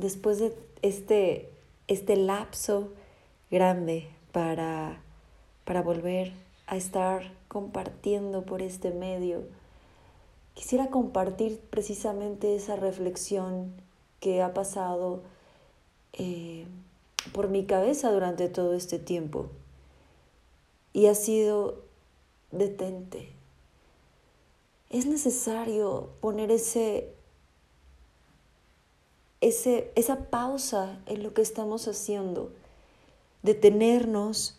después de este, este lapso grande para, para volver a estar compartiendo por este medio, quisiera compartir precisamente esa reflexión que ha pasado eh, por mi cabeza durante todo este tiempo. Y ha sido detente. Es necesario poner ese, ese, esa pausa en lo que estamos haciendo, detenernos,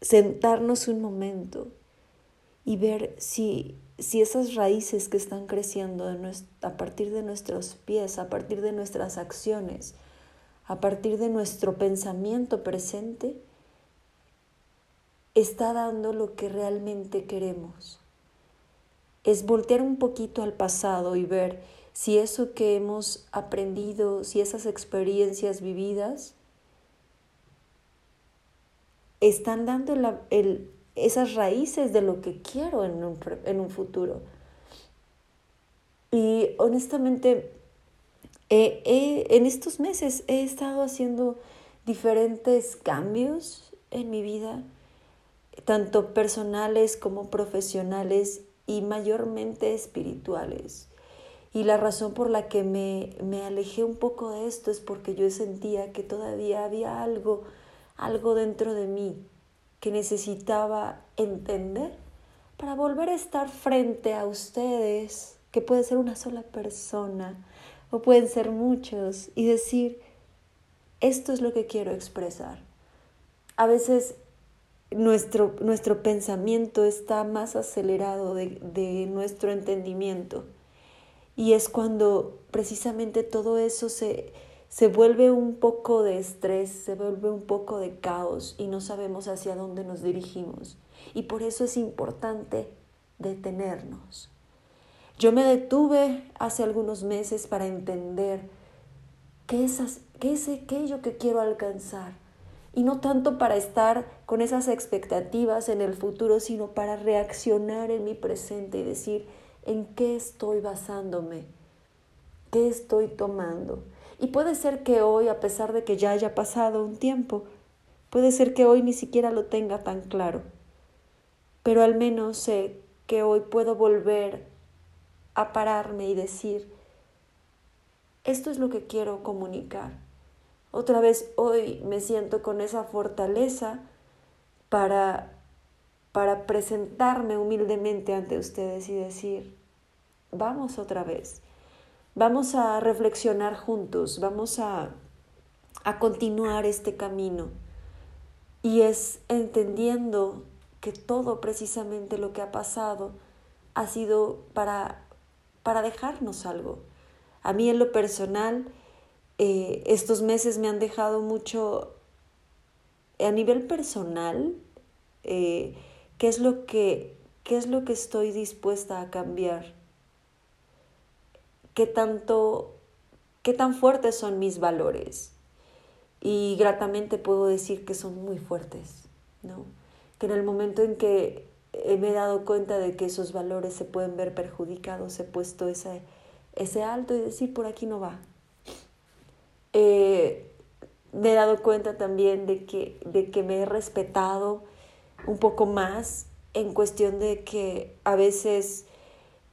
sentarnos un momento y ver si, si esas raíces que están creciendo a partir de nuestros pies, a partir de nuestras acciones, a partir de nuestro pensamiento presente, está dando lo que realmente queremos. Es voltear un poquito al pasado y ver si eso que hemos aprendido, si esas experiencias vividas están dando esas raíces de lo que quiero en un, en un futuro. Y honestamente, en estos meses he estado haciendo diferentes cambios en mi vida tanto personales como profesionales y mayormente espirituales. Y la razón por la que me, me, alejé un poco de esto es porque yo sentía que todavía había algo, algo dentro de mí que necesitaba entender para volver a estar frente a ustedes, que puede ser una sola persona o pueden ser muchos, y decir, esto es lo que quiero expresar. A veces nuestro, nuestro pensamiento está más acelerado de, de nuestro entendimiento. Y es cuando precisamente todo eso se, se vuelve un poco de estrés, se vuelve un poco de caos y no sabemos hacia dónde nos dirigimos. Y por eso es importante detenernos. Yo me detuve hace algunos meses para entender qué es, qué es aquello que quiero alcanzar y no tanto para estar con esas expectativas en el futuro, sino para reaccionar en mi presente y decir en qué estoy basándome, qué estoy tomando. Y puede ser que hoy, a pesar de que ya haya pasado un tiempo, puede ser que hoy ni siquiera lo tenga tan claro, pero al menos sé que hoy puedo volver a pararme y decir, esto es lo que quiero comunicar otra vez hoy me siento con esa fortaleza para, para presentarme humildemente ante ustedes y decir, vamos otra vez, vamos a reflexionar juntos, vamos a, a continuar este camino. Y es entendiendo que todo precisamente lo que ha pasado ha sido para, para dejarnos algo. A mí en lo personal, eh, estos meses me han dejado mucho a nivel personal, eh, ¿qué, es lo que, ¿qué es lo que estoy dispuesta a cambiar? ¿Qué tanto, qué tan fuertes son mis valores? Y gratamente puedo decir que son muy fuertes, ¿no? Que en el momento en que me he dado cuenta de que esos valores se pueden ver perjudicados, he puesto ese, ese alto y decir, por aquí no va, eh, me he dado cuenta también de que, de que me he respetado un poco más en cuestión de que a veces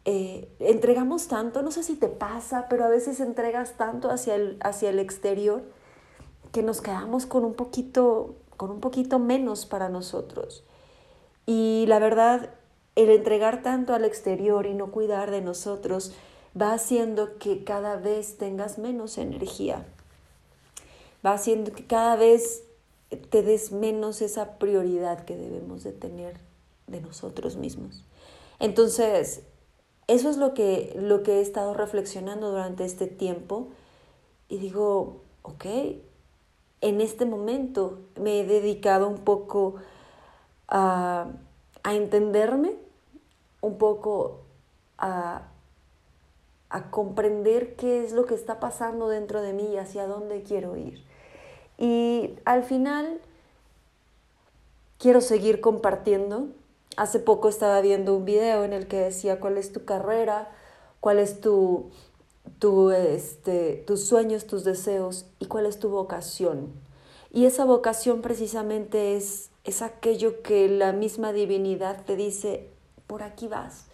eh, entregamos tanto, no sé si te pasa, pero a veces entregas tanto hacia el, hacia el exterior que nos quedamos con un poquito, con un poquito menos para nosotros. Y la verdad, el entregar tanto al exterior y no cuidar de nosotros va haciendo que cada vez tengas menos energía va haciendo que cada vez te des menos esa prioridad que debemos de tener de nosotros mismos. Entonces, eso es lo que, lo que he estado reflexionando durante este tiempo y digo, ok, en este momento me he dedicado un poco a, a entenderme, un poco a, a comprender qué es lo que está pasando dentro de mí y hacia dónde quiero ir. Y al final quiero seguir compartiendo. Hace poco estaba viendo un video en el que decía cuál es tu carrera, cuál es tu, tu, este, tus sueños, tus deseos y cuál es tu vocación. Y esa vocación precisamente es, es aquello que la misma divinidad te dice, por aquí vas.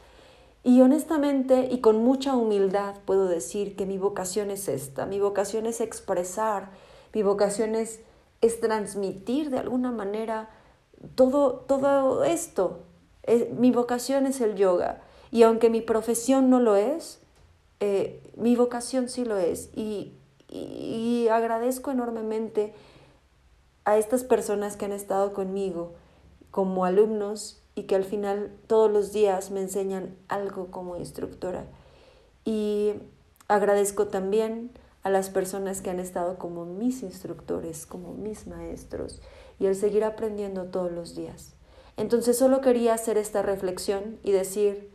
Y honestamente y con mucha humildad puedo decir que mi vocación es esta, mi vocación es expresar, mi vocación es, es transmitir de alguna manera todo, todo esto. Eh, mi vocación es el yoga y aunque mi profesión no lo es, eh, mi vocación sí lo es y, y agradezco enormemente a estas personas que han estado conmigo como alumnos y que al final todos los días me enseñan algo como instructora. Y agradezco también a las personas que han estado como mis instructores, como mis maestros, y el seguir aprendiendo todos los días. Entonces solo quería hacer esta reflexión y decir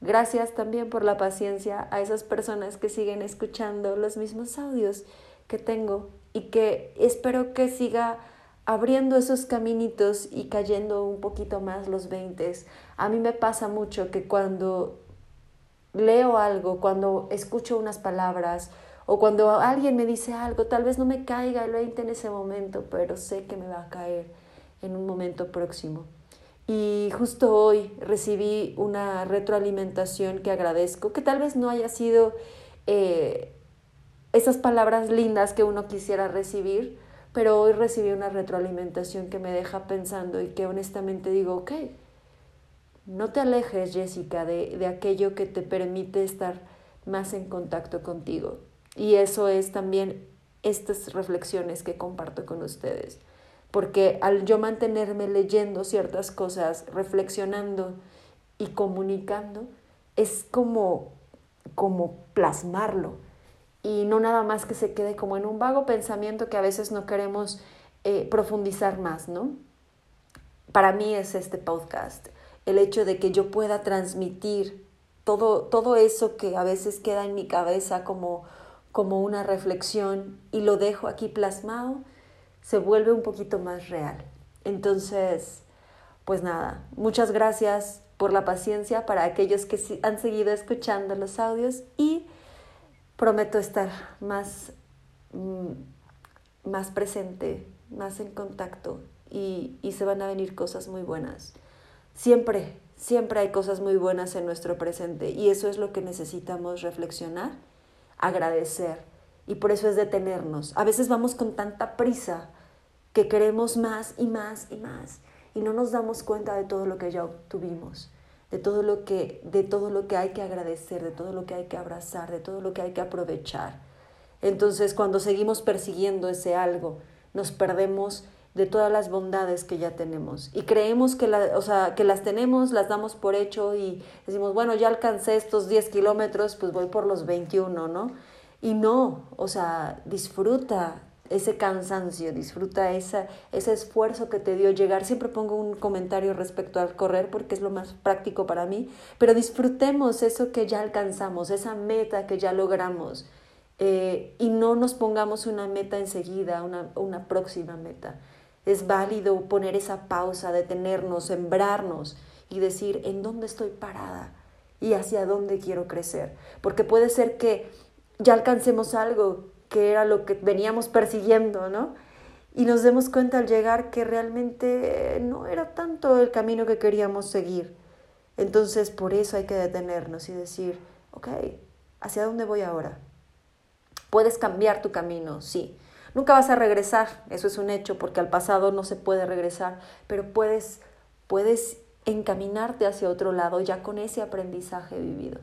gracias también por la paciencia a esas personas que siguen escuchando los mismos audios que tengo y que espero que siga abriendo esos caminitos y cayendo un poquito más los veintes. A mí me pasa mucho que cuando leo algo, cuando escucho unas palabras o cuando alguien me dice algo, tal vez no me caiga el 20 en ese momento, pero sé que me va a caer en un momento próximo. Y justo hoy recibí una retroalimentación que agradezco, que tal vez no haya sido eh, esas palabras lindas que uno quisiera recibir, pero hoy recibí una retroalimentación que me deja pensando y que honestamente digo, ok, no te alejes, Jessica, de, de aquello que te permite estar más en contacto contigo. Y eso es también estas reflexiones que comparto con ustedes porque al yo mantenerme leyendo ciertas cosas, reflexionando y comunicando, es como, como plasmarlo y no nada más que se quede como en un vago pensamiento que a veces no queremos eh, profundizar más, ¿no? Para mí es este podcast, el hecho de que yo pueda transmitir todo, todo eso que a veces queda en mi cabeza como, como una reflexión y lo dejo aquí plasmado se vuelve un poquito más real. Entonces, pues nada, muchas gracias por la paciencia para aquellos que han seguido escuchando los audios y prometo estar más, mm, más presente, más en contacto y, y se van a venir cosas muy buenas. Siempre, siempre hay cosas muy buenas en nuestro presente y eso es lo que necesitamos reflexionar, agradecer y por eso es detenernos. A veces vamos con tanta prisa que queremos más y más y más y no nos damos cuenta de todo lo que ya obtuvimos, de todo lo que de todo lo que hay que agradecer, de todo lo que hay que abrazar, de todo lo que hay que aprovechar. Entonces, cuando seguimos persiguiendo ese algo, nos perdemos de todas las bondades que ya tenemos y creemos que, la, o sea, que las tenemos, las damos por hecho y decimos, bueno, ya alcancé estos 10 kilómetros, pues voy por los 21, ¿no? Y no, o sea, disfruta, ese cansancio, disfruta esa, ese esfuerzo que te dio llegar. Siempre pongo un comentario respecto al correr porque es lo más práctico para mí, pero disfrutemos eso que ya alcanzamos, esa meta que ya logramos eh, y no nos pongamos una meta enseguida, una, una próxima meta. Es válido poner esa pausa, detenernos, sembrarnos y decir en dónde estoy parada y hacia dónde quiero crecer. Porque puede ser que ya alcancemos algo que era lo que veníamos persiguiendo, ¿no? Y nos demos cuenta al llegar que realmente no era tanto el camino que queríamos seguir. Entonces, por eso hay que detenernos y decir, ok, ¿hacia dónde voy ahora? Puedes cambiar tu camino, sí. Nunca vas a regresar, eso es un hecho, porque al pasado no se puede regresar, pero puedes, puedes encaminarte hacia otro lado ya con ese aprendizaje vivido.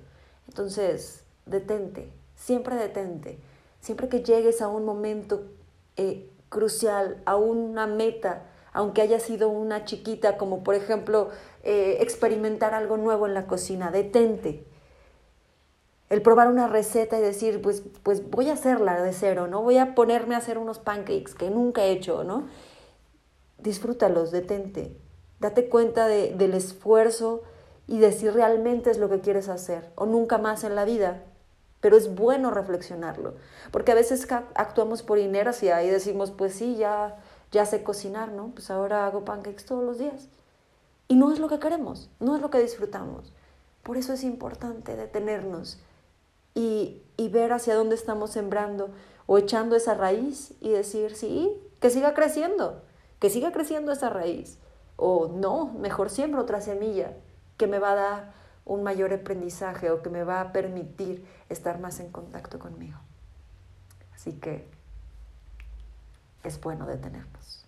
Entonces, detente, siempre detente siempre que llegues a un momento eh, crucial, a una meta, aunque haya sido una chiquita, como por ejemplo eh, experimentar algo nuevo en la cocina, detente. El probar una receta y decir, pues, pues voy a hacerla de cero, ¿no? Voy a ponerme a hacer unos pancakes que nunca he hecho, ¿no? Disfrútalos, detente. Date cuenta del esfuerzo y de si realmente es lo que quieres hacer o nunca más en la vida pero es bueno reflexionarlo, porque a veces actuamos por inercia y decimos, pues sí, ya, ya sé cocinar, ¿no? Pues ahora hago pancakes todos los días. Y no es lo que queremos, no es lo que disfrutamos. Por eso es importante detenernos y, y ver hacia dónde estamos sembrando o echando esa raíz y decir, sí, que siga creciendo, que siga creciendo esa raíz. O no, mejor siembro otra semilla que me va a dar un mayor aprendizaje o que me va a permitir estar más en contacto conmigo. Así que es bueno detenernos.